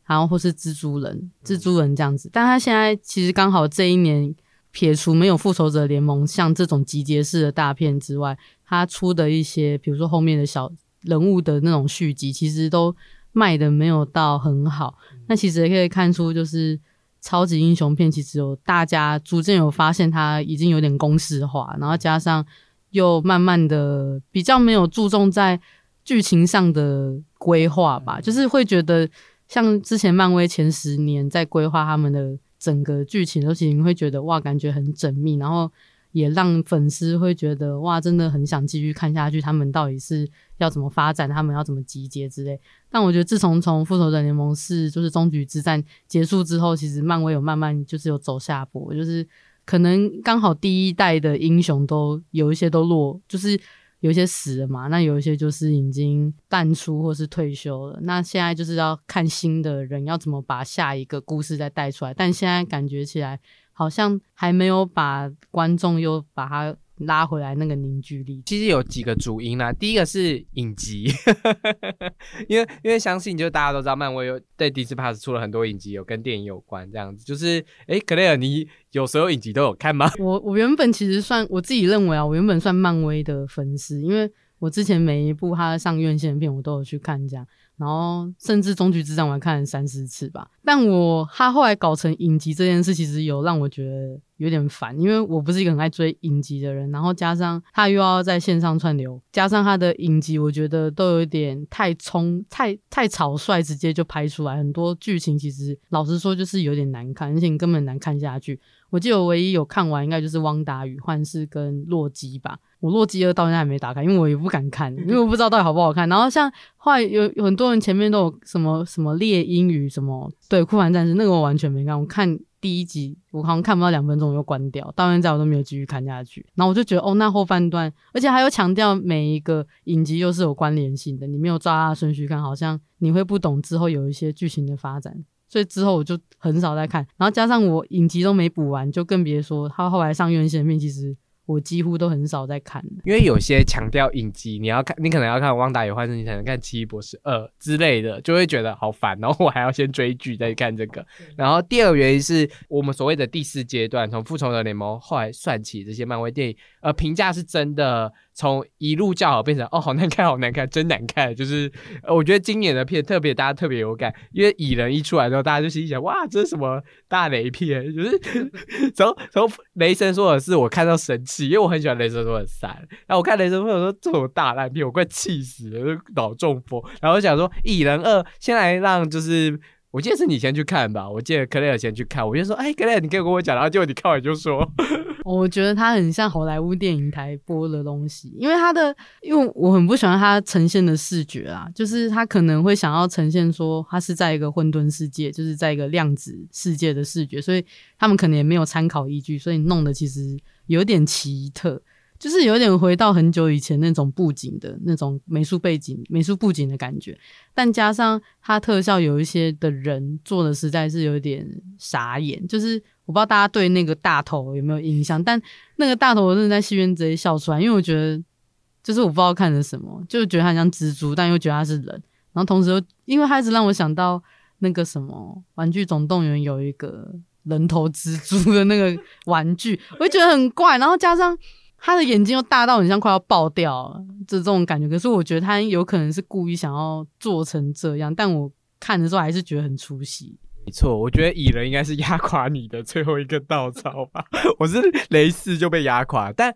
然后或是蜘蛛人，蜘蛛人这样子。但他现在其实刚好这一年撇除没有复仇者联盟像这种集结式的大片之外。他出的一些，比如说后面的小人物的那种续集，其实都卖的没有到很好。那其实也可以看出，就是超级英雄片其实有大家逐渐有发现，它已经有点公式化，然后加上又慢慢的比较没有注重在剧情上的规划吧，就是会觉得像之前漫威前十年在规划他们的整个剧情的时候，你会觉得哇，感觉很缜密，然后。也让粉丝会觉得哇，真的很想继续看下去。他们到底是要怎么发展？他们要怎么集结之类？但我觉得自从从复仇者联盟四就是终局之战结束之后，其实漫威有慢慢就是有走下坡，就是可能刚好第一代的英雄都有一些都落，就是有一些死了嘛。那有一些就是已经淡出或是退休了。那现在就是要看新的人要怎么把下一个故事再带出来。但现在感觉起来。好像还没有把观众又把他拉回来那个凝聚力。其实有几个主因啦，第一个是影集，因为因为相信就大家都知道，漫威有对 Disney Plus 出了很多影集，有跟电影有关这样子。就是哎，克莱尔，你有所有影集都有看吗？我我原本其实算我自己认为啊，我原本算漫威的粉丝，因为我之前每一部他上院线的片我都有去看这样。然后甚至终局之战我还看了三四次吧，但我他后来搞成影集这件事，其实有让我觉得有点烦，因为我不是一个很爱追影集的人，然后加上他又要在线上串流，加上他的影集，我觉得都有点太冲、太太草率，直接就拍出来，很多剧情其实老实说就是有点难看，而且根本难看下去。我记得我唯一有看完，应该就是《汪达与幻视》跟《洛基》吧。我《洛基二》到现在还没打开，因为我也不敢看，因为我不知道到底好不好看。然后像后来有有很多人前面都有什么什么猎鹰与什么对酷凡战士，那个我完全没看。我看第一集，我好像看不到两分钟我就关掉，到现在我都没有继续看下去。然后我就觉得哦，那后半段，而且还有强调每一个影集又是有关联性的，你没有抓它的顺序看，好像你会不懂之后有一些剧情的发展。所以之后我就很少再看，然后加上我影集都没补完，就更别说他后来上院线片，其实。我几乎都很少在看，因为有些强调影集，你要看，你可能要看《汪达与幻视》，你才能看《奇异博士二》之类的，就会觉得好烦，然后我还要先追剧再看这个。然后第二个原因是我们所谓的第四阶段，从《复仇者联盟》后来算起，这些漫威电影，呃，评价是真的。从一路叫好变成哦，好难看，好难看，真难看。就是我觉得今年的片特别，大家特别有感，因为蚁人一出来之后，大家就心想哇，这是什么大雷片？就是从从雷神说的是我看到神奇，因为我很喜欢雷神说的三，然后我看雷神说说这种大烂片，我快气死了，脑中风。然后我想说蚁人二先来让就是。我记得是你先去看吧，我记得克莱尔先去看，我就说，哎，克莱尔，你可以跟我讲，然后结果你看完就说，我觉得它很像好莱坞电影台播的东西，因为它的，因为我很不喜欢它呈现的视觉啊，就是它可能会想要呈现说它是在一个混沌世界，就是在一个量子世界的视觉，所以他们可能也没有参考依据，所以弄的其实有点奇特。就是有点回到很久以前那种布景的那种美术背景、美术布景的感觉，但加上它特效有一些的人做的实在是有点傻眼。就是我不知道大家对那个大头有没有印象，但那个大头我真的在戏院直接笑出来，因为我觉得就是我不知道看的什么，就觉得他像蜘蛛，但又觉得他是人。然后同时又因为他一直让我想到那个什么《玩具总动员》有一个人头蜘蛛的那个玩具，我就觉得很怪。然后加上。他的眼睛又大到很像快要爆掉了，就这种感觉。可是我觉得他有可能是故意想要做成这样，但我看的时候还是觉得很出戏。没错，我觉得蚁人应该是压垮你的最后一个稻草吧。我是雷四就被压垮，但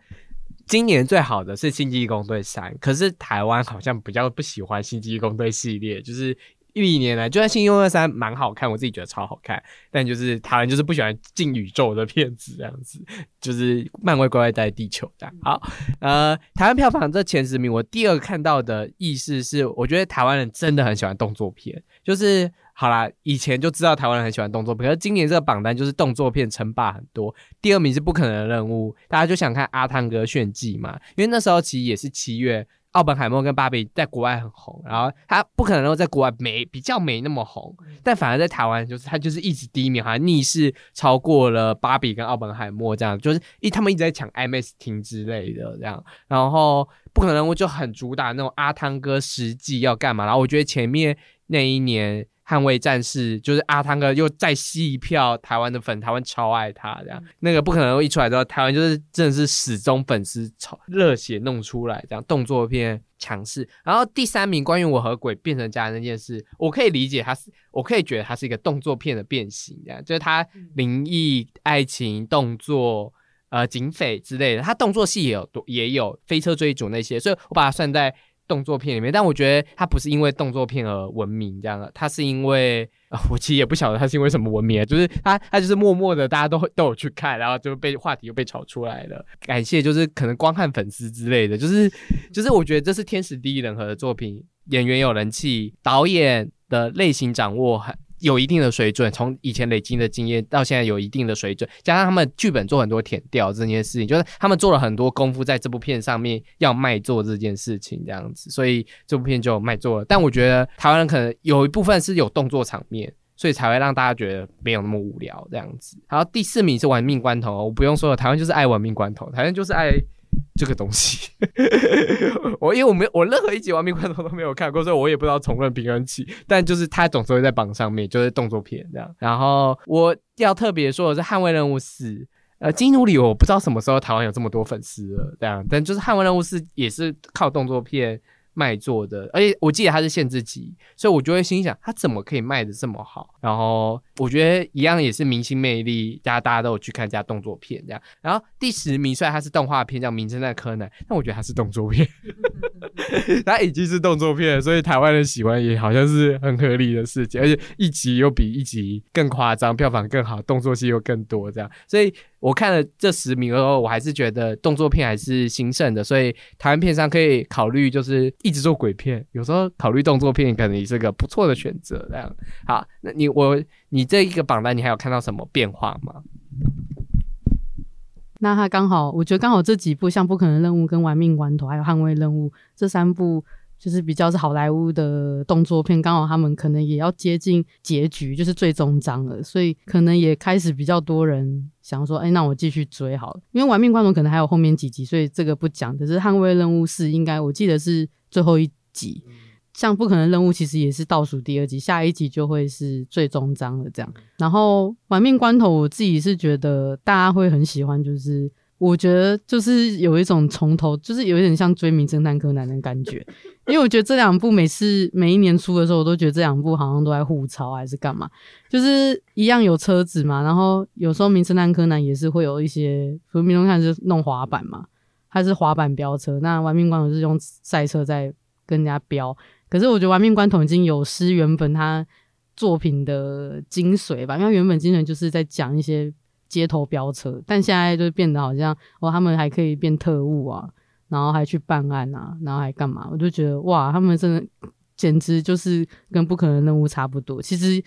今年最好的是《星际异攻队三》，可是台湾好像比较不喜欢《星际异攻队》系列，就是历年来，就算《星际异攻队三》蛮好看，我自己觉得超好看，但就是台湾就是不喜欢进宇宙的片子这样子，就是漫威乖乖在地球的。好，呃，台湾票房这前十名，我第二个看到的意思是，我觉得台湾人真的很喜欢动作片，就是。好啦，以前就知道台湾人很喜欢动作片，可是今年这个榜单就是动作片称霸很多。第二名是不可能的任务，大家就想看阿汤哥炫技嘛，因为那时候其实也是七月，奥本海默跟芭比在国外很红，然后他不可能任务在国外没比较没那么红，但反而在台湾就是他就是一直第一名，好像逆势超过了芭比跟奥本海默这样，就是一他们一直在抢 IMAX 厅之类的这样，然后不可能任务就很主打那种阿汤哥实际要干嘛，然后我觉得前面那一年。捍卫战士就是阿汤哥又再吸一票台湾的粉，台湾超爱他这样。那个不可能一出来之后，台湾就是真的是始终粉丝超热血弄出来这样动作片强势。然后第三名关于我和鬼变成家人那件事，我可以理解他是，我可以觉得他是一个动作片的变形，这样就是他灵异、爱情、动作、呃警匪之类的，他动作戏也有多也有飞车追逐那些，所以我把它算在。动作片里面，但我觉得他不是因为动作片而闻名，这样的，他是因为我其实也不晓得他是因为什么闻名，就是他他就是默默的大家都都有去看，然后就被话题又被炒出来了。感谢就是可能光看粉丝之类的，就是就是我觉得这是天时地利人和的作品，演员有人气，导演的类型掌握很。有一定的水准，从以前累积的经验到现在有一定的水准，加上他们剧本做很多填调这件事情，就是他们做了很多功夫在这部片上面要卖座这件事情这样子，所以这部片就卖座了。但我觉得台湾人可能有一部分是有动作场面，所以才会让大家觉得没有那么无聊这样子。然后第四名是玩命关头，我不用说了，台湾就是爱玩命关头，台湾就是爱。这个东西，我因为我没我任何一集《亡命关头》都没有看过，所以我也不知道重论平衡器。但就是它总是会在榜上面，就是动作片这样。然后我要特别说的是《捍卫任务四》，呃，金努里我不知道什么时候台湾有这么多粉丝了，这样。但就是《捍卫任务四》也是靠动作片。卖座的，而且我记得它是限制级，所以我就会心想，它怎么可以卖的这么好？然后我觉得一样也是明星魅力，大家大家都有去看加动作片这样。然后第十名虽然它是动画片，叫《名侦探柯南》，但我觉得它是动作片，它已经是动作片，所以台湾人喜欢也好像是很合理的事情。而且一集又比一集更夸张，票房更好，动作戏又更多，这样，所以。我看了这十名后，我还是觉得动作片还是兴盛的，所以台湾片商可以考虑就是一直做鬼片，有时候考虑动作片可能也是个不错的选择。这样好，那你我你这一个榜单，你还有看到什么变化吗？那他刚好，我觉得刚好这几部像《不可能任务》跟《玩命关头》还有《捍卫任务》这三部。就是比较是好莱坞的动作片，刚好他们可能也要接近结局，就是最终章了，所以可能也开始比较多人想说，哎，那我继续追好了。因为《玩命关头》可能还有后面几集，所以这个不讲。可是《捍卫任务是》应该我记得是最后一集，像《不可能任务》其实也是倒数第二集，下一集就会是最终章了。这样，然后《玩命关头》我自己是觉得大家会很喜欢，就是。我觉得就是有一种从头，就是有一点像追名侦探柯南的感觉，因为我觉得这两部每次每一年出的时候，我都觉得这两部好像都在互抄还是干嘛，就是一样有车子嘛，然后有时候名侦探柯南也是会有一些，比如名侦探是弄滑板嘛，它是滑板飙车，那玩命关头是用赛车在跟人家飙，可是我觉得亡命关头已经有失原本他作品的精髓吧，因为原本精髓就是在讲一些。街头飙车，但现在就变得好像哦，他们还可以变特务啊，然后还去办案啊，然后还干嘛？我就觉得哇，他们真的简直就是跟不可能任务差不多。其实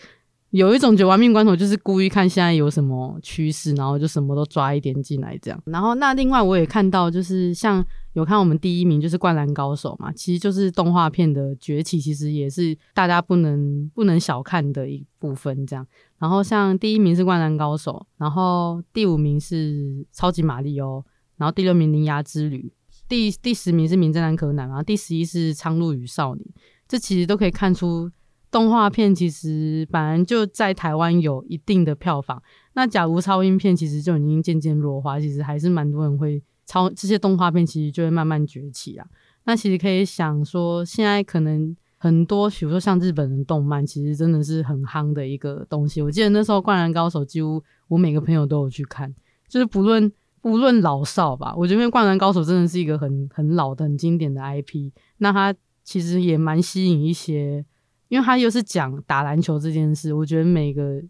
有一种玩命关头，就是故意看现在有什么趋势，然后就什么都抓一点进来这样。然后那另外我也看到，就是像。有看我们第一名就是《灌篮高手》嘛，其实就是动画片的崛起，其实也是大家不能不能小看的一部分。这样，然后像第一名是《灌篮高手》，然后第五名是《超级玛丽欧》，然后第六名《铃芽之旅》，第第十名是《名侦探柯南》，然后第十一是《苍鹭与少年》。这其实都可以看出，动画片其实本来就在台湾有一定的票房。那假如超英片其实就已经渐渐弱化，其实还是蛮多人会。超这些动画片其实就会慢慢崛起啊。那其实可以想说，现在可能很多，比如说像日本的动漫，其实真的是很夯的一个东西。我记得那时候《灌篮高手》几乎我每个朋友都有去看，就是不论不论老少吧，我觉得《灌篮高手》真的是一个很很老的、很经典的 IP。那它其实也蛮吸引一些，因为他又是讲打篮球这件事，我觉得每个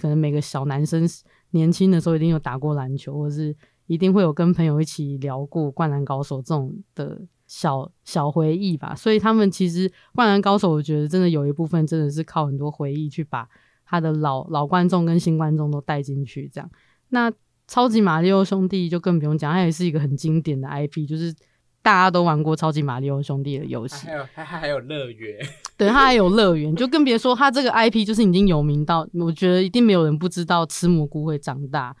可能每个小男生年轻的时候一定有打过篮球，或是一定会有跟朋友一起聊过《灌篮高手》这种的。小小回忆吧，所以他们其实《灌篮高手》，我觉得真的有一部分真的是靠很多回忆去把他的老老观众跟新观众都带进去。这样，那《超级马里奥兄弟》就更不用讲，它也是一个很经典的 IP，就是大家都玩过《超级马里奥兄弟》的游戏。还有，它还有乐园，对，它还有乐园，就更别说它这个 IP 就是已经有名到，我觉得一定没有人不知道吃蘑菇会长大，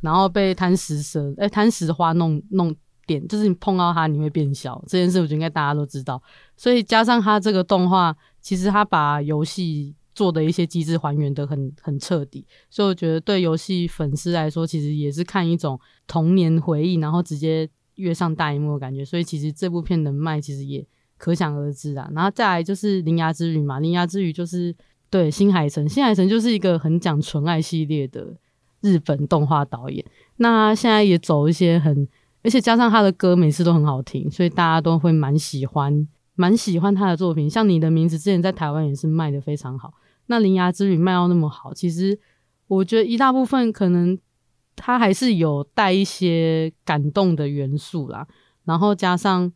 然后被贪食蛇哎贪食花弄弄。点就是你碰到它你会变小这件事，我觉得应该大家都知道。所以加上它这个动画，其实它把游戏做的一些机制还原的很很彻底，所以我觉得对游戏粉丝来说，其实也是看一种童年回忆，然后直接跃上大荧幕的感觉。所以其实这部片能卖，其实也可想而知啊。然后再来就是《铃芽之旅》嘛，《铃芽之旅》就是对新海诚，新海诚就是一个很讲纯爱系列的日本动画导演。那现在也走一些很。而且加上他的歌每次都很好听，所以大家都会蛮喜欢，蛮喜欢他的作品。像你的名字之前在台湾也是卖的非常好。那《铃芽之旅》卖到那么好，其实我觉得一大部分可能他还是有带一些感动的元素啦。然后加上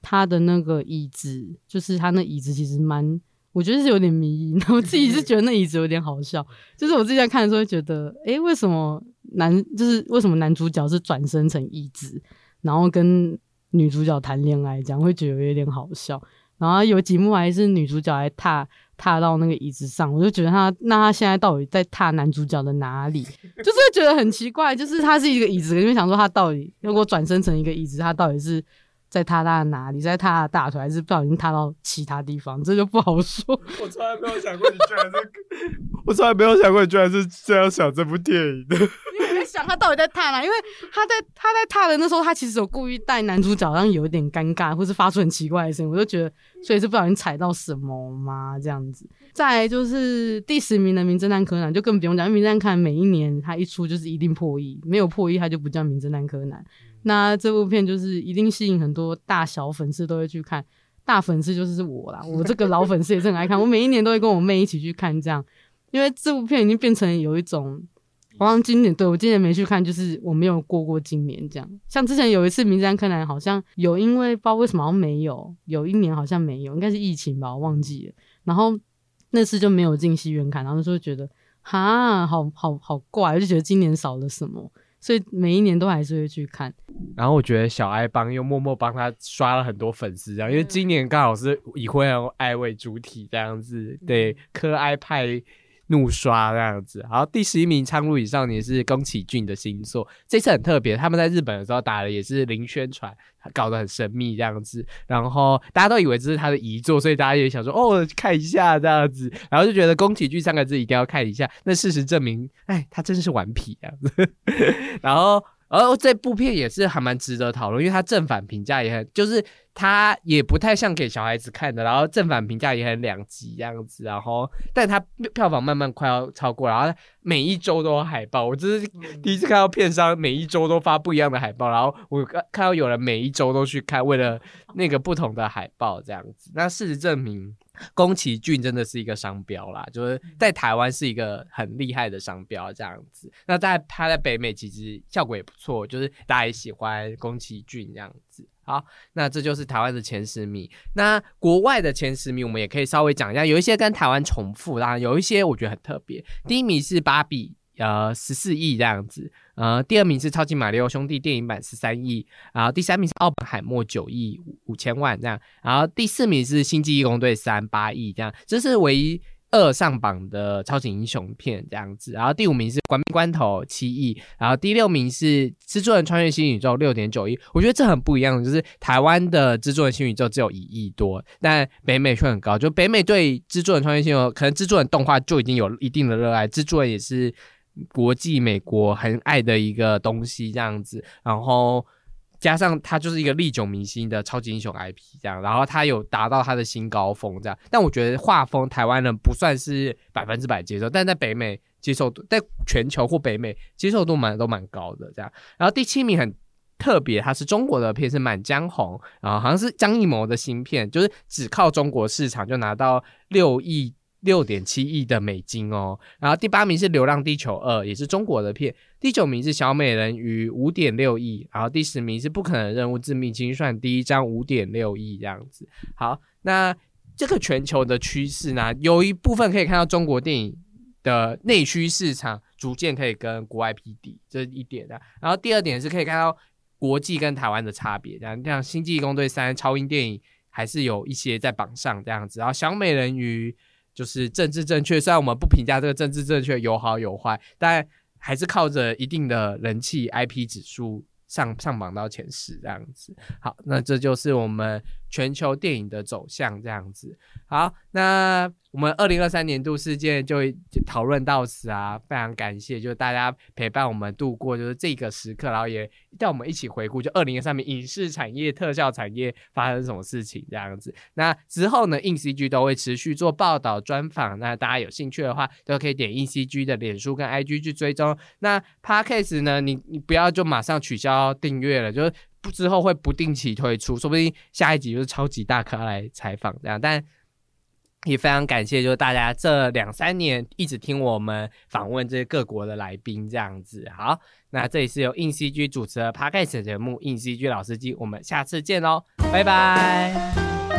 他的那个椅子，就是他那椅子其实蛮，我觉得是有点迷。我自己是觉得那椅子有点好笑，就是我之前看的时候觉得，诶，为什么？男就是为什么男主角是转身成椅子，然后跟女主角谈恋爱，这样会觉得有点好笑。然后有几幕还是女主角还踏踏到那个椅子上，我就觉得他那他现在到底在踏男主角的哪里？就是觉得很奇怪，就是他是一个椅子，因为想说他到底如果转身成一个椅子，他到底是。在踏他的哪里？在踏他的大腿，还是不小心踏到其他地方？这就不好说。我从来没有想过你居然是，我从来没有想过你居然是这样想这部电影的。他到底在踏哪？因为他在他在踏的那时候，他其实有故意带男主角，让有一点尴尬，或是发出很奇怪的声音。我就觉得，所以是不小心踩到什么吗？这样子。再就是第十名的《名侦探柯南》，就更不用讲，《名侦探柯南》每一年他一出就是一定破亿，没有破亿他就不叫《名侦探柯南》。那这部片就是一定吸引很多大小粉丝都会去看，大粉丝就是我啦，我这个老粉丝也是很爱看，我每一年都会跟我妹一起去看这样，因为这部片已经变成有一种，好像今年对我今年没去看，就是我没有过过今年这样。像之前有一次《名侦探柯南》好像有，因为不知道为什么没有，有一年好像没有，应该是疫情吧，我忘记了。然后那次就没有进戏院看，然后就觉得哈，好好好怪，就觉得今年少了什么。所以每一年都还是会去看，然后我觉得小爱帮又默默帮他刷了很多粉丝，这样，因为今年刚好是以灰爱为主体这样子，对，科爱派。怒刷这样子，然后，第十一名《苍鹭以上》也是宫崎骏的新作，这次很特别，他们在日本的时候打的也是零宣传，搞得很神秘这样子，然后大家都以为这是他的遗作，所以大家也想说哦看一下这样子，然后就觉得宫崎骏三个字一定要看一下，那事实证明，哎，他真是顽皮这样子，然后。而这部片也是还蛮值得讨论，因为它正反评价也很，就是它也不太像给小孩子看的，然后正反评价也很两极这样子，然后但它票房慢慢快要超过，然后每一周都有海报，我这是第一次看到片商每一周都发不一样的海报，然后我看看到有人每一周都去看，为了那个不同的海报这样子，那事实证明。宫崎骏真的是一个商标啦，就是在台湾是一个很厉害的商标这样子。那在他在北美其实效果也不错，就是大家也喜欢宫崎骏这样子。好，那这就是台湾的前十名。那国外的前十名我们也可以稍微讲一下，有一些跟台湾重复，当然有一些我觉得很特别。第一名是芭比。呃，十四亿这样子，呃，第二名是超级马里奥兄弟电影版十三亿，然后第三名是奥本海默九亿五千万这样，然后第四名是星际义工队三八亿这样，这是唯一二上榜的超级英雄片这样子，然后第五名是关关头七亿，然后第六名是蜘蛛人穿越新宇宙六点九亿，我觉得这很不一样，就是台湾的蜘蛛人新宇宙只有一亿多，但北美却很高，就北美对蜘蛛人穿越新宇宙，可能蜘蛛人动画就已经有一定的热爱，蜘蛛人也是。国际美国很爱的一个东西这样子，然后加上它就是一个历久弥新的超级英雄 IP 这样，然后它有达到它的新高峰这样。但我觉得画风台湾人不算是百分之百接受，但在北美接受度，在全球或北美接受度蛮都蛮高的这样。然后第七名很特别，它是中国的片，是《满江红》，然后好像是张艺谋的新片，就是只靠中国市场就拿到六亿。六点七亿的美金哦，然后第八名是《流浪地球二》，也是中国的片。第九名是《小美人鱼》，五点六亿。然后第十名是《不可能任务：致命清算》，第一张五点六亿这样子。好，那这个全球的趋势呢，有一部分可以看到中国电影的内需市场逐渐可以跟国外匹敌，这是一点的。然后第二点是可以看到国际跟台湾的差别，这样像《星际攻队三》超英电影还是有一些在榜上这样子。然后《小美人鱼》。就是政治正确，虽然我们不评价这个政治正确有好有坏，但还是靠着一定的人气 IP 指数上上榜到前十这样子。好，那这就是我们全球电影的走向这样子。好，那。我们二零二三年度事件就讨论到此啊，非常感谢，就是大家陪伴我们度过就是这个时刻，然后也带我们一起回顾，就二零二三年影视产业、特效产业发生什么事情这样子。那之后呢，硬 CG 都会持续做报道专访，那大家有兴趣的话，都可以点硬 CG 的脸书跟 IG 去追踪。那 Podcast 呢，你你不要就马上取消订阅了，就是不之后会不定期推出，说不定下一集就是超级大咖来采访这样，但。也非常感谢，就是大家这两三年一直听我们访问这些各国的来宾，这样子。好，那这里是由硬 CG 主持的 Podcast 节目《硬 CG 老司机》，我们下次见喽，拜拜。